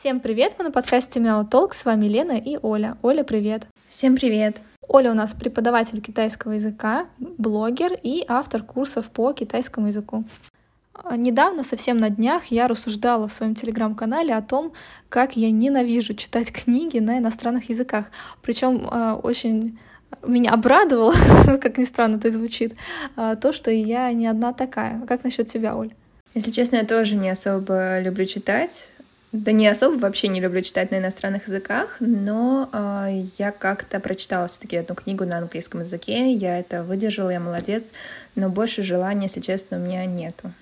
Всем привет! Вы на подкасте Мяу Толк. С вами Лена и Оля. Оля, привет! Всем привет! Оля у нас преподаватель китайского языка, блогер и автор курсов по китайскому языку. А, недавно, совсем на днях, я рассуждала в своем телеграм-канале о том, как я ненавижу читать книги на иностранных языках. Причем э, очень меня обрадовало, как ни странно это звучит, э, то, что я не одна такая. Как насчет тебя, Оль? Если честно, я тоже не особо люблю читать. Да не особо вообще не люблю читать на иностранных языках, но э, я как-то прочитала все-таки одну книгу на английском языке, я это выдержала, я молодец, но больше желания, если честно, у меня нету.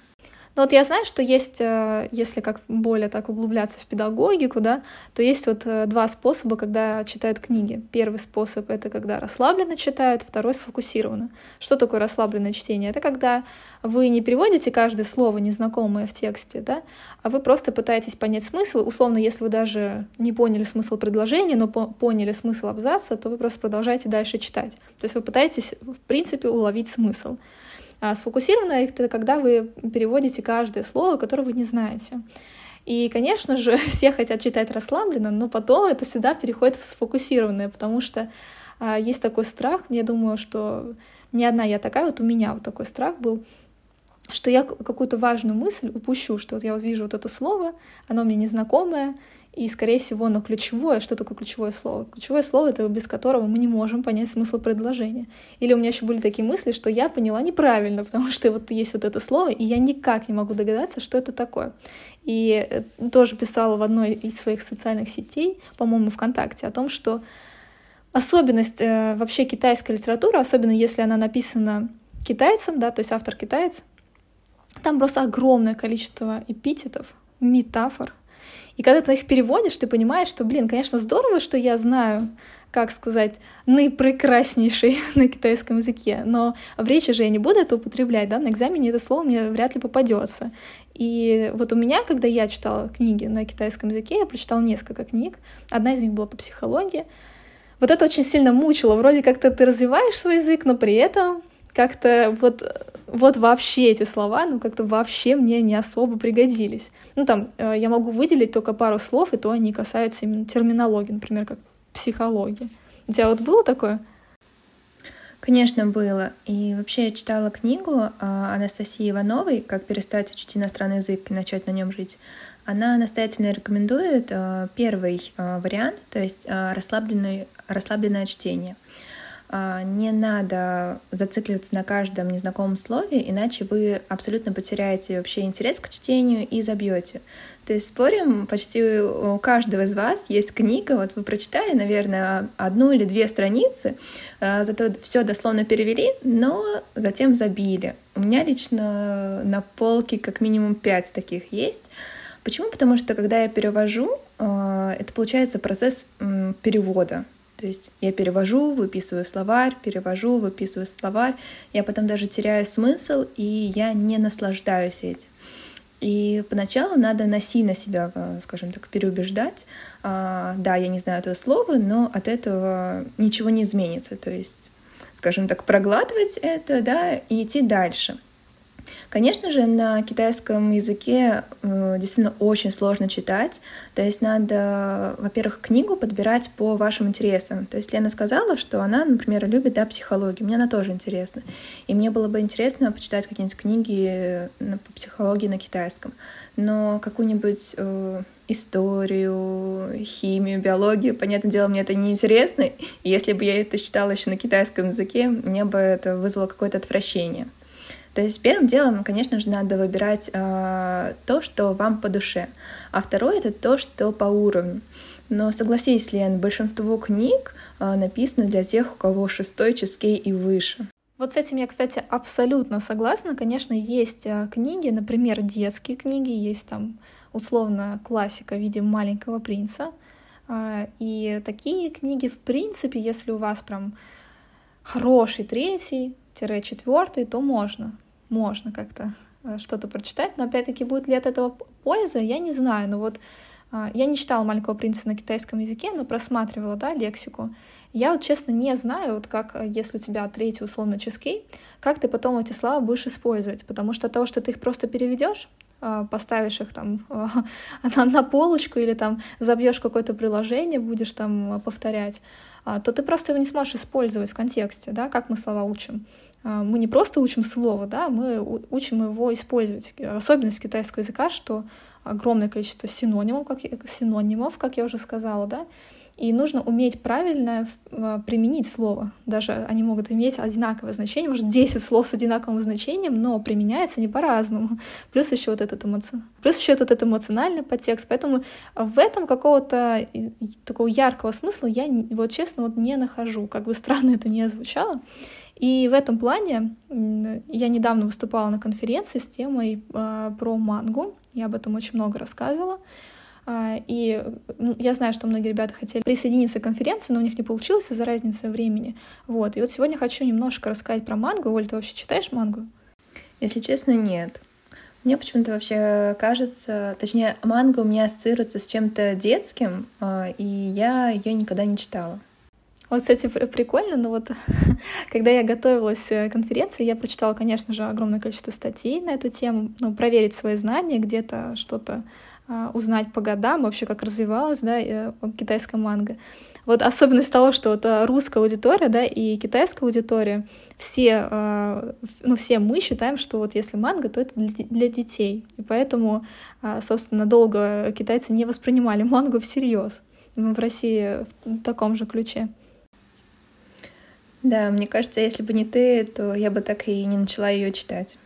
Но вот я знаю, что есть, э, если как более так углубляться в педагогику, да, то есть вот э, два способа, когда читают книги. Первый способ — это когда расслабленно читают, второй — сфокусированно. Что такое расслабленное чтение? Это когда вы не переводите каждое слово незнакомое в тексте, да, а вы просто пытаетесь понять смысл. Условно, если вы даже не поняли смысл предложения, но по поняли смысл абзаца, то вы просто продолжаете дальше читать. То есть вы пытаетесь, в принципе, уловить смысл. А сфокусированно — это когда вы переводите каждое слово, которое вы не знаете. И, конечно же, все хотят читать расслабленно, но потом это всегда переходит в сфокусированное, потому что а, есть такой страх, я думаю, что не одна я такая, вот у меня вот такой страх был, что я какую-то важную мысль упущу, что вот я вот вижу вот это слово, оно мне незнакомое, и, скорее всего, оно ключевое. Что такое ключевое слово? Ключевое слово — это без которого мы не можем понять смысл предложения. Или у меня еще были такие мысли, что я поняла неправильно, потому что вот есть вот это слово, и я никак не могу догадаться, что это такое. И э, тоже писала в одной из своих социальных сетей, по-моему, ВКонтакте, о том, что особенность э, вообще китайской литературы, особенно если она написана китайцем, да, то есть автор китаец, там просто огромное количество эпитетов, метафор, и когда ты их переводишь, ты понимаешь, что, блин, конечно, здорово, что я знаю, как сказать, наипрекраснейший на китайском языке, но в речи же я не буду это употреблять, да, на экзамене это слово мне вряд ли попадется. И вот у меня, когда я читала книги на китайском языке, я прочитала несколько книг, одна из них была по психологии, вот это очень сильно мучило. Вроде как-то ты развиваешь свой язык, но при этом как-то вот, вот вообще эти слова, ну как-то вообще мне не особо пригодились. Ну там э, я могу выделить только пару слов, и то они касаются именно терминологии, например, как психология. У тебя вот было такое? Конечно, было. И вообще я читала книгу а, Анастасии Ивановой «Как перестать учить иностранный язык и начать на нем жить». Она настоятельно рекомендует а, первый вариант, то есть расслабленное, расслабленное чтение — не надо зацикливаться на каждом незнакомом слове, иначе вы абсолютно потеряете вообще интерес к чтению и забьете. То есть спорим, почти у каждого из вас есть книга, вот вы прочитали, наверное, одну или две страницы, а, зато все дословно перевели, но затем забили. У меня лично на полке как минимум пять таких есть. Почему? Потому что когда я перевожу, а, это получается процесс перевода. То есть я перевожу, выписываю словарь, перевожу, выписываю словарь, я потом даже теряю смысл, и я не наслаждаюсь этим. И поначалу надо насильно себя, э, скажем так, переубеждать. А, да, я не знаю этого слова, но от этого ничего не изменится. То есть, скажем так, проглатывать это, да, и идти дальше. Конечно же, на китайском языке э, действительно очень сложно читать. То есть надо, во-первых, книгу подбирать по вашим интересам. То есть Лена сказала, что она, например, любит да, психологию. Мне она тоже интересна. И мне было бы интересно почитать какие-нибудь книги э, по психологии на китайском. Но какую-нибудь э, историю, химию, биологию. Понятное дело, мне это не интересно. Если бы я это читала еще на китайском языке, мне бы это вызвало какое-то отвращение. То есть первым делом, конечно же, надо выбирать э, то, что вам по душе, а второе это то, что по уровню. Но согласись, Лен, большинство книг э, написано для тех, у кого шестой ческей и выше. Вот с этим я, кстати, абсолютно согласна. Конечно, есть э, книги, например, детские книги, есть там условно классика в виде маленького принца. Э, и такие книги, в принципе, если у вас прям хороший третий-четвертый, то можно можно как-то э, что-то прочитать, но опять-таки будет ли от этого польза, я не знаю, но вот а, я не читала «Маленького принца» на китайском языке, но просматривала, да, лексику. Я вот, честно, не знаю, вот как, э, если у тебя третий, условно, ческей, как ты потом эти слова будешь использовать, потому что от того, что ты их просто переведешь, а, поставишь их там на, на полочку или там забьешь какое-то приложение, будешь там повторять, а, то ты просто его не сможешь использовать в контексте, да, как мы слова учим. А, мы не просто учим слово, да, мы учим его использовать. Особенность китайского языка, что огромное количество синонимов, как, синонимов, как я уже сказала, да, и нужно уметь правильно а, применить слово. Даже они могут иметь одинаковое значение, может, 10 слов с одинаковым значением, но применяются не по-разному. Плюс еще вот этот эмоци... Плюс еще этот эмоциональный подтекст. Поэтому в этом какого-то такого яркого смысла я, вот честно, вот не нахожу. Как бы странно это не звучало. И в этом плане я недавно выступала на конференции с темой э, про мангу. Я об этом очень много рассказывала. А, и я знаю, что многие ребята хотели присоединиться к конференции, но у них не получилось из-за разницы времени. Вот. И вот сегодня хочу немножко рассказать про мангу. Оль, ты вообще читаешь мангу? Если честно, нет. Мне почему-то вообще кажется, точнее, манга у меня ассоциируется с чем-то детским, а, и я ее никогда не читала. Вот, кстати, прикольно, но вот когда я готовилась к конференции, я прочитала, конечно же, огромное количество статей на эту тему, ну, проверить свои знания, где-то что-то а, узнать по годам вообще, как развивалась, да, э, китайская манга. Вот особенность того, что вот а, русская аудитория, да, и китайская аудитория, все, а, ну, все мы считаем, что вот если манга, то это для детей. И поэтому, собственно, долго китайцы не воспринимали мангу всерьез. Мы в России в таком же ключе. Да, мне кажется, если бы не ты, то я бы так и не начала ее читать.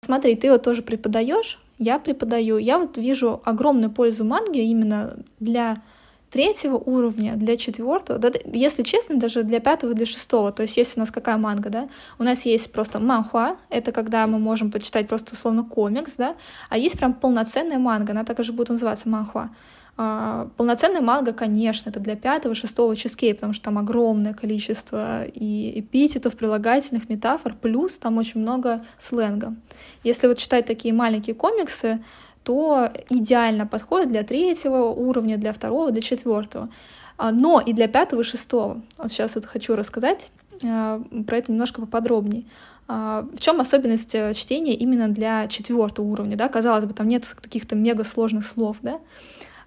Смотри, ты вот тоже преподаешь я преподаю, я вот вижу огромную пользу манги именно для третьего уровня, для четвертого, да, если честно, даже для пятого, для шестого. То есть есть у нас какая манга, да? У нас есть просто манхуа, это когда мы можем почитать просто условно комикс, да, а есть прям полноценная манга, она также будет называться манхуа. А, полноценная манга, конечно, это для пятого, шестого ческей, потому что там огромное количество и эпитетов, прилагательных, метафор, плюс там очень много сленга. Если вот читать такие маленькие комиксы, то идеально подходит для третьего уровня, для второго, для четвертого. А, но и для пятого и шестого. Вот сейчас вот хочу рассказать а, про это немножко поподробнее. В чем особенность э, чтения именно для четвертого уровня? Да? Казалось бы, там нет каких-то мега сложных слов, да?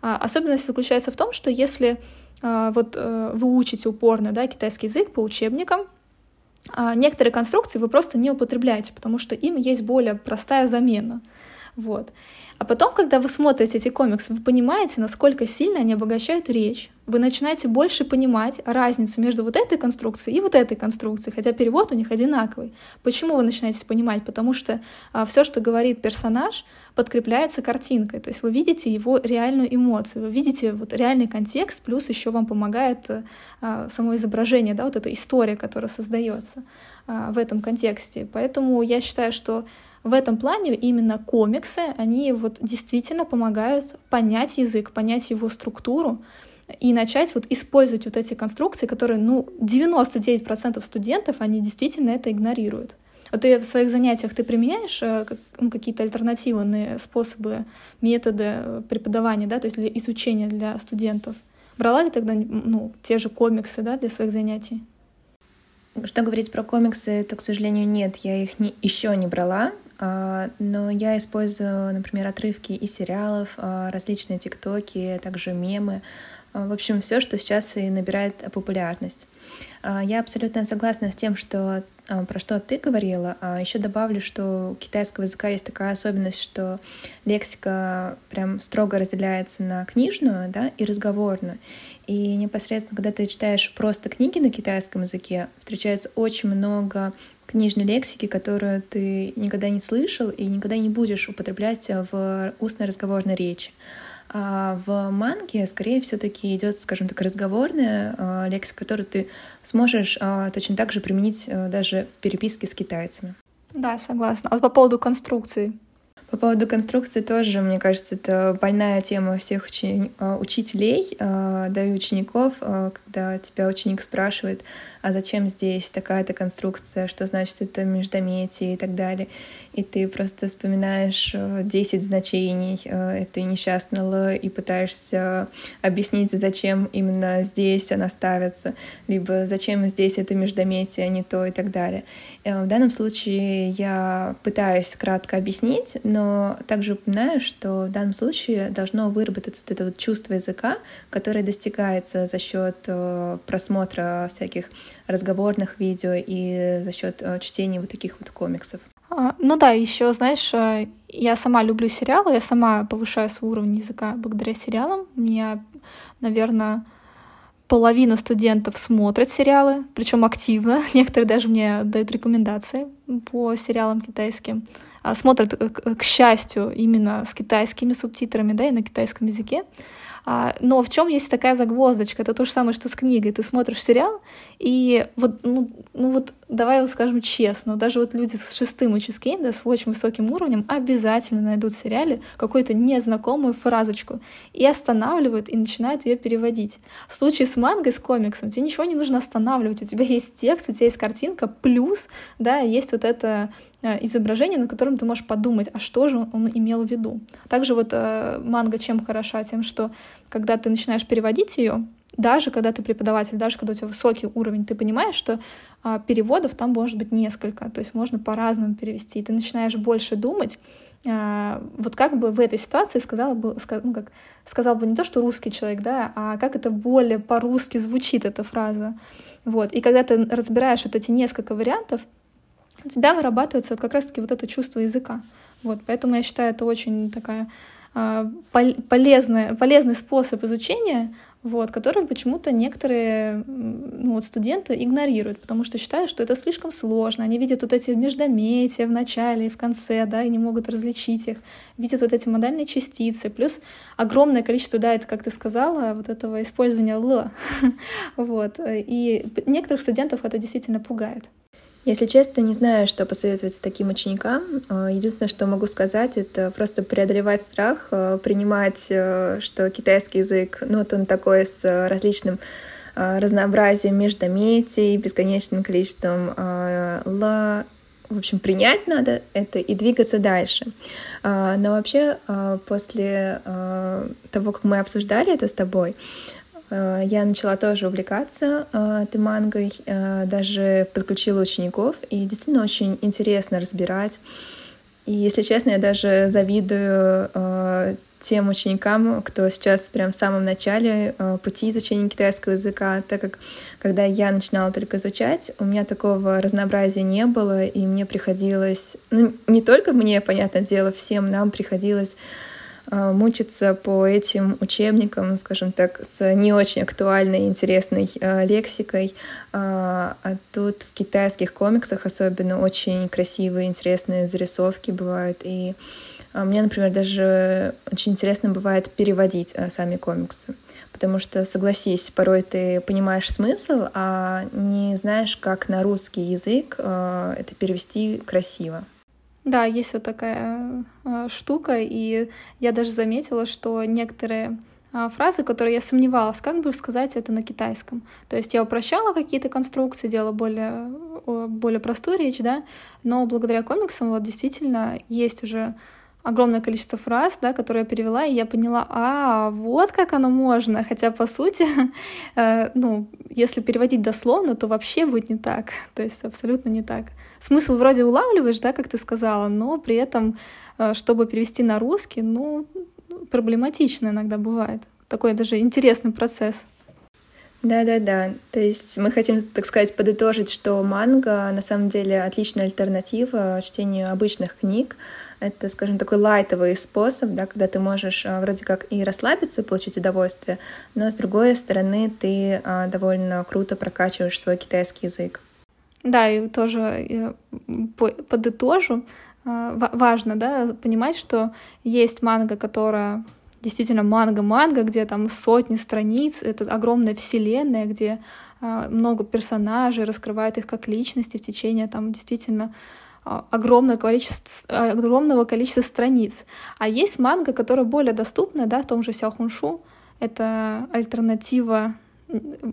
А, особенность заключается в том, что если а, вот э, вы учите упорно да, китайский язык по учебникам, а, некоторые конструкции вы просто не употребляете, потому что им есть более простая замена. Вот. А потом, когда вы смотрите эти комиксы, вы понимаете, насколько сильно они обогащают речь. Вы начинаете больше понимать разницу между вот этой конструкцией и вот этой конструкцией, хотя перевод у них одинаковый. Почему вы начинаете понимать? Потому что а, все, что говорит персонаж, подкрепляется картинкой. То есть вы видите его реальную эмоцию, вы видите вот реальный контекст, плюс еще вам помогает а, само изображение, да, вот эта история, которая создается а, в этом контексте. Поэтому я считаю, что в этом плане именно комиксы, они вот действительно помогают понять язык, понять его структуру и начать вот использовать вот эти конструкции, которые, ну, 99% студентов, они действительно это игнорируют. Вот ты в своих занятиях ты применяешь э, ну, какие-то альтернативные способы, методы преподавания, да, то есть для изучения для студентов? Брала ли тогда ну, те же комиксы да, для своих занятий? Что говорить про комиксы, то, к сожалению, нет, я их не, еще не брала. А, но я использую, например, отрывки из сериалов, а, различные тиктоки, также мемы. А, в общем, все, что сейчас и набирает популярность. Я абсолютно согласна с тем, что про что ты говорила. Еще добавлю, что у китайского языка есть такая особенность, что лексика прям строго разделяется на книжную да, и разговорную. И непосредственно, когда ты читаешь просто книги на китайском языке, встречается очень много книжной лексики, которую ты никогда не слышал и никогда не будешь употреблять в устной разговорной речи. А в манге скорее все-таки идет, скажем так, разговорная э, лексика, которую ты сможешь э, точно так же применить э, даже в переписке с китайцами. Да, согласна. А по поводу конструкции, по поводу конструкции тоже, мне кажется, это больная тема всех учи... А, учителей, а, да и учеников, а, когда тебя ученик спрашивает, а зачем здесь такая-то конструкция, что значит это междометие и так далее. И ты просто вспоминаешь 10 значений этой несчастной Л и пытаешься объяснить, зачем именно здесь она ставится, либо зачем здесь это междометие, а не то и так далее. Э, в данном случае я пытаюсь кратко объяснить, но также упоминаю, что в данном случае должно выработаться вот это вот чувство языка, которое достигается за счет э, просмотра всяких разговорных видео и за счет э, чтения вот таких вот комиксов. А, ну да, еще, знаешь, э, я сама люблю сериалы, я сама повышаю свой уровень языка благодаря сериалам. У меня, наверное, половина студентов смотрят сериалы, причем активно. Некоторые даже мне дают рекомендации по сериалам китайским. А, смотрят, к счастью, именно с китайскими субтитрами, да, и на китайском языке. А, но в чем есть такая загвоздочка? Это то же самое, что с книгой. Ты смотришь сериал, и вот, ну, ну вот давай вот скажем честно, даже вот люди с шестым HSK, да, с очень высоким уровнем, обязательно найдут в сериале какую-то незнакомую фразочку и останавливают и начинают ее переводить. В случае с мангой, с комиксом, тебе ничего не нужно останавливать, у тебя есть текст, у тебя есть картинка, плюс, да, есть вот это э, изображение, на котором ты можешь подумать, а что же он имел в виду. Также вот э, манга чем хороша? Тем, что когда ты начинаешь переводить ее, даже когда ты преподаватель, даже когда у тебя высокий уровень, ты понимаешь, что а, переводов там может быть несколько, то есть можно по-разному перевести. И ты начинаешь больше думать, а, вот как бы в этой ситуации сказала бы, ну, как, сказал бы не то, что русский человек, да, а как это более по-русски звучит эта фраза. Вот. И когда ты разбираешь вот эти несколько вариантов, у тебя вырабатывается вот как раз-таки вот это чувство языка. Вот. Поэтому я считаю, это очень такая а, полезная, полезный способ изучения, вот, который почему-то некоторые ну, вот студенты игнорируют, потому что считают, что это слишком сложно. Они видят вот эти междометия в начале и в конце, да, и не могут различить их. Видят вот эти модальные частицы, плюс огромное количество, да, это, как ты сказала, вот этого использования «л». вот. И некоторых студентов это действительно пугает. Если честно, не знаю, что посоветовать таким ученикам. Э, единственное, что могу сказать, это просто преодолевать страх, э, принимать, э, что китайский язык, ну вот он такой с различным разнообразием междометий, бесконечным количеством ла, в общем, принять надо это и двигаться дальше. Но вообще, после того, как мы обсуждали это с тобой, я начала тоже увлекаться э, этой мангой, э, даже подключила учеников, и действительно очень интересно разбирать. И, если честно, я даже завидую тем ученикам, кто сейчас прям в самом начале пути изучения китайского языка, так как когда я начинала только изучать, у меня такого разнообразия не было, и мне приходилось, ну не только мне, понятное дело, всем нам приходилось мучиться по этим учебникам, скажем так, с не очень актуальной и интересной а, лексикой. А, а тут в китайских комиксах особенно очень красивые, интересные зарисовки бывают. И мне, например, даже очень интересно бывает переводить сами комиксы. Потому что, согласись, порой ты понимаешь смысл, а не знаешь, как на русский язык это перевести красиво. Да, есть вот такая э, штука, и я даже заметила, что некоторые э, фразы, которые я сомневалась, как бы сказать это на китайском. То есть я упрощала какие-то конструкции, делала более, более простую речь, да, но благодаря комиксам вот действительно есть уже огромное количество фраз, да, которые я перевела, и я поняла, а, вот как оно можно. Хотя, по сути, э, ну, если переводить дословно, то вообще будет не так. То есть абсолютно не так. Смысл вроде улавливаешь, да, как ты сказала, но при этом, э, чтобы перевести на русский, ну, проблематично иногда бывает. Такой даже интересный процесс. Да-да-да. То есть мы хотим, так сказать, подытожить, что манга на самом деле отличная альтернатива чтению обычных книг. Это, скажем, такой лайтовый способ, да, когда ты можешь а, вроде как и расслабиться, получить удовольствие, но с другой стороны ты а, довольно круто прокачиваешь свой китайский язык. Да, и тоже подытожу. А, важно, да, понимать, что есть манга, которая действительно манга-манга, где там сотни страниц, это огромная вселенная, где э, много персонажей, раскрывают их как личности в течение там действительно огромное количество, огромного количества страниц. А есть манга, которая более доступна, да, в том же Сяохуншу. Это альтернатива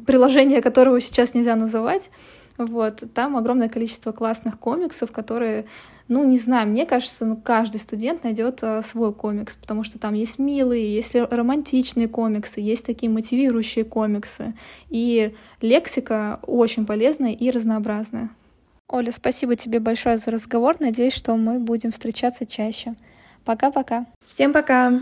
приложения, которого сейчас нельзя называть. Вот, там огромное количество классных комиксов, которые ну, не знаю, мне кажется, ну, каждый студент найдет э, свой комикс, потому что там есть милые, есть романтичные комиксы, есть такие мотивирующие комиксы. И лексика очень полезная и разнообразная. Оля, спасибо тебе большое за разговор. Надеюсь, что мы будем встречаться чаще. Пока-пока. Всем пока!